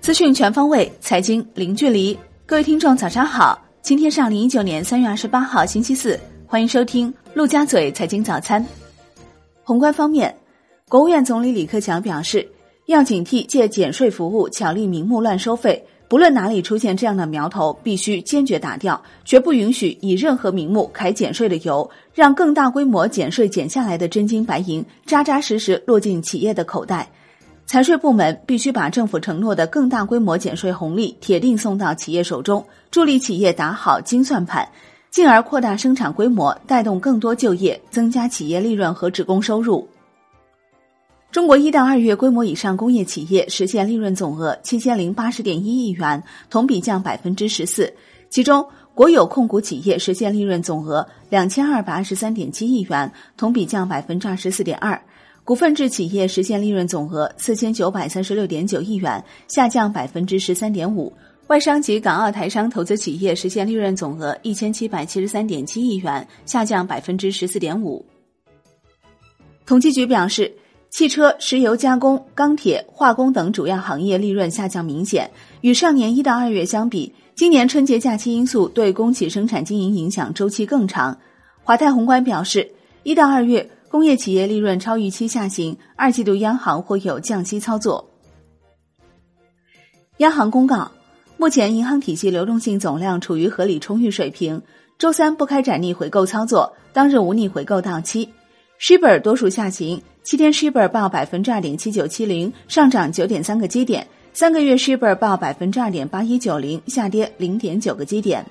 资讯全方位，财经零距离。各位听众，早上好！今天是二零一九年三月二十八号，星期四。欢迎收听陆家嘴财经早餐。宏观方面，国务院总理李克强表示，要警惕借减税服务巧立名目乱收费，不论哪里出现这样的苗头，必须坚决打掉，绝不允许以任何名目开减税的油，让更大规模减税减下来的真金白银扎扎实实落进企业的口袋。财税部门必须把政府承诺的更大规模减税红利铁定送到企业手中，助力企业打好精算盘，进而扩大生产规模，带动更多就业，增加企业利润和职工收入。中国一到二月规模以上工业企业实现利润总额七千零八十点一亿元，同比降百分之十四，其中国有控股企业实现利润总额两千二百二十三点七亿元，同比降百分之二十四点二。股份制企业实现利润总额四千九百三十六点九亿元，下降百分之十三点五；外商及港澳台商投资企业实现利润总额一千七百七十三点七亿元，下降百分之十四点五。统计局表示，汽车、石油加工、钢铁、化工等主要行业利润下降明显，与上年一到二月相比，今年春节假期因素对工企生产经营影响周期更长。华泰宏观表示，一到二月。工业企业利润超预期下行，二季度央行或有降息操作。央行公告，目前银行体系流动性总量处于合理充裕水平，周三不开展逆回购操作，当日无逆回购到期。Shibor 多数下行，七天 shibor 报百分之二点七九七零，上涨九点三个基点；三个月 shibor 报百分之二点八一九零，下跌零点九个基点。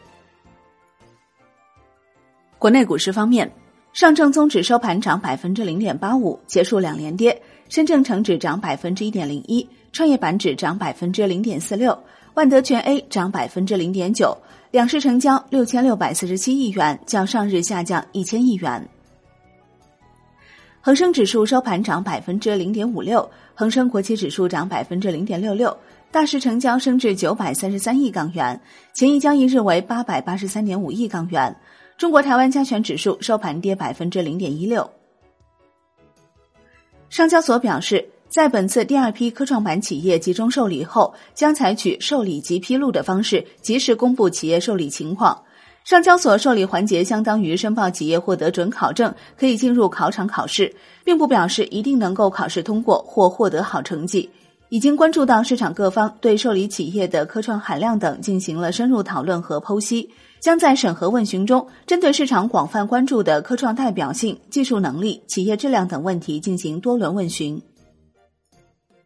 国内股市方面。上证综指收盘涨百分之零点八五，结束两连跌；深证成指涨百分之一点零一，创业板指涨百分之零点四六，万德全 A 涨百分之零点九。两市成交六千六百四十七亿元，较上日下降一千亿元。恒生指数收盘涨百分之零点五六，恒生国企指数涨百分之零点六六，大市成交升至九百三十三亿港元，前一交易日为八百八十三点五亿港元。中国台湾加权指数收盘跌百分之零点一六。上交所表示，在本次第二批科创板企业集中受理后，将采取受理及披露的方式，及时公布企业受理情况。上交所受理环节相当于申报企业获得准考证，可以进入考场考试，并不表示一定能够考试通过或获得好成绩。已经关注到市场各方对受理企业的科创含量等进行了深入讨论和剖析。将在审核问询中，针对市场广泛关注的科创代表性、技术能力、企业质量等问题进行多轮问询。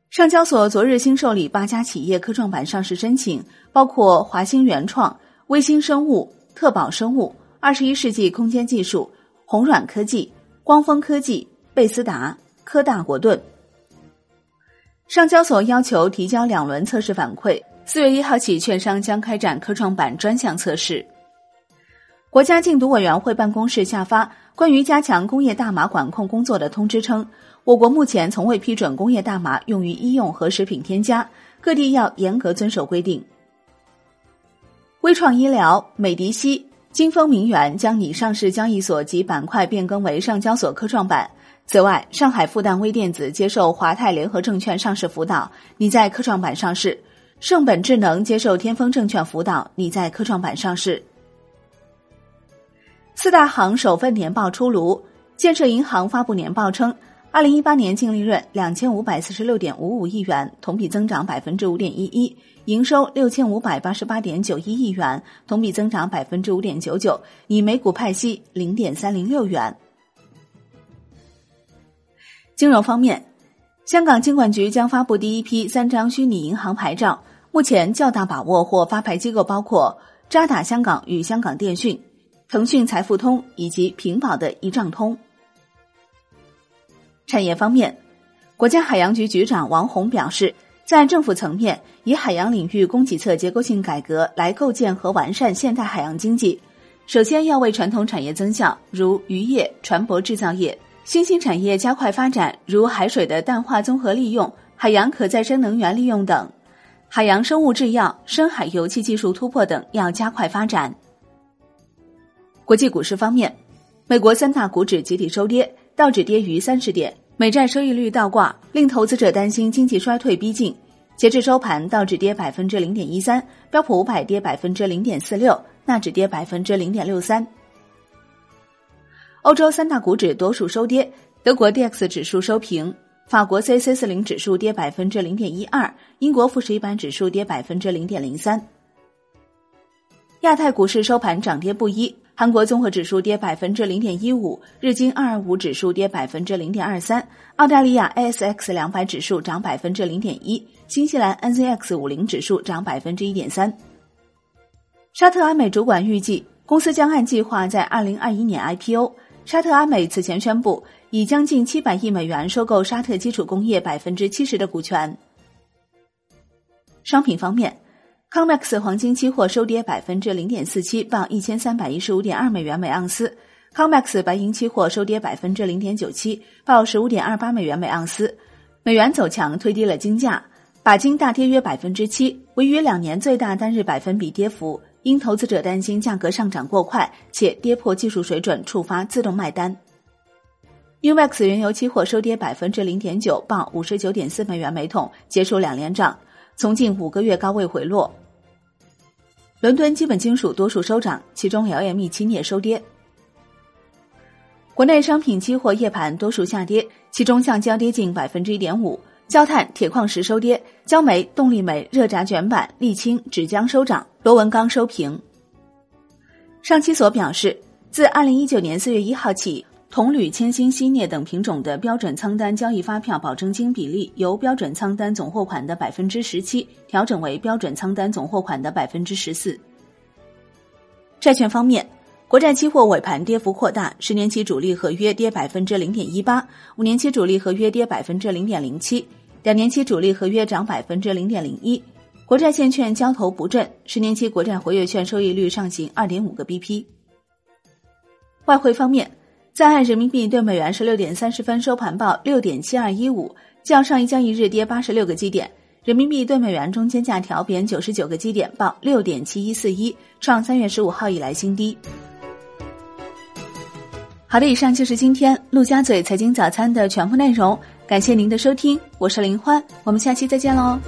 上交所昨日新受理八家企业科创板上市申请，包括华兴原创、微星生物、特宝生物、二十一世纪空间技术、红软科技、光峰科技、贝斯达、科大国盾。上交所要求提交两轮测试反馈，四月一号起，券商将开展科创板专项测试。国家禁毒委员会办公室下发关于加强工业大麻管控工作的通知称，我国目前从未批准工业大麻用于医用和食品添加，各地要严格遵守规定。微创医疗、美迪西、金风明源将拟上市交易所及板块变更为上交所科创板。此外，上海复旦微电子接受华泰联合证券上市辅导，拟在科创板上市；盛本智能接受天风证券辅导，拟在科创板上市。四大行首份年报出炉，建设银行发布年报称，二零一八年净利润两千五百四十六点五五亿元，同比增长百分之五点一一；营收六千五百八十八点九一亿元，同比增长百分之五点九九，以每股派息零点三零六元。金融方面，香港金管局将发布第一批三张虚拟银行牌照，目前较大把握或发牌机构包括渣打香港与香港电讯。腾讯财付通以及平保的一账通。产业方面，国家海洋局局长王宏表示，在政府层面，以海洋领域供给侧结构性改革来构建和完善现代海洋经济。首先要为传统产业增效，如渔业、船舶制造业；新兴产业加快发展，如海水的淡化综合利用、海洋可再生能源利用等；海洋生物制药、深海油气技术突破等要加快发展。国际股市方面，美国三大股指集体收跌，道指跌逾三十点，美债收益率倒挂，令投资者担心经济衰退逼近。截至收盘，道指跌百分之零点一三，标普五百跌百分之零点四六，纳指跌百分之零点六三。欧洲三大股指多数收跌，德国 D X 指数收平，法国 C C 四零指数跌百分之零点一二，英国富时一百指数跌百分之零点零三。亚太股市收盘涨跌不一。韩国综合指数跌百分之零点一五，日经二二五指数跌百分之零点二三，澳大利亚 ASX 两百指数涨百分之零点一，新西兰 NZX 五零指数涨百分之一点三。沙特阿美主管预计，公司将按计划在二零二一年 IPO。沙特阿美此前宣布，以将近七百亿美元收购沙特基础工业百分之七十的股权。商品方面。COMEX 黄金期货收跌百分之零点四七，报一千三百一十五点二美元每盎司。COMEX 白银期货收跌百分之零点九七，报十五点二八美元每盎司。美元走强推低了金价，钯金大跌约百分之七，为于两年最大单日百分比跌幅。因投资者担心价格上涨过快，且跌破技术水准，触发自动卖单。UMAX 原油期货收跌百分之零点九，报五十九点四美元每桶，结束两连涨。从近五个月高位回落。伦敦基本金属多数收涨，其中 LME 期镍收跌。国内商品期货夜盘多数下跌，其中橡胶跌近百分之一点五，焦炭、铁矿石收跌，焦煤、动力煤、热轧卷板、沥青、纸浆收涨，螺纹钢收平。上期所表示，自二零一九年四月一号起。铜、铝、铅、锌、锡、镍等品种的标准仓单交易发票保证金比例由标准仓单总货款的百分之十七调整为标准仓单总货款的百分之十四。债券方面，国债期货尾盘跌幅扩大，十年期主力合约跌百分之零点一八，五年期主力合约跌百分之零点零七，两年期主力合约涨百分之零点零一。国债现券交投不振，十年期国债活跃券收益率上行二点五个 BP。外汇方面。在岸人民币对美元十六点三十分收盘报六点七二一五，较上一交易日跌八十六个基点。人民币对美元中间价调贬九十九个基点，报六点七一四一，创三月十五号以来新低。好的，以上就是今天陆家嘴财经早餐的全部内容，感谢您的收听，我是林欢，我们下期再见喽。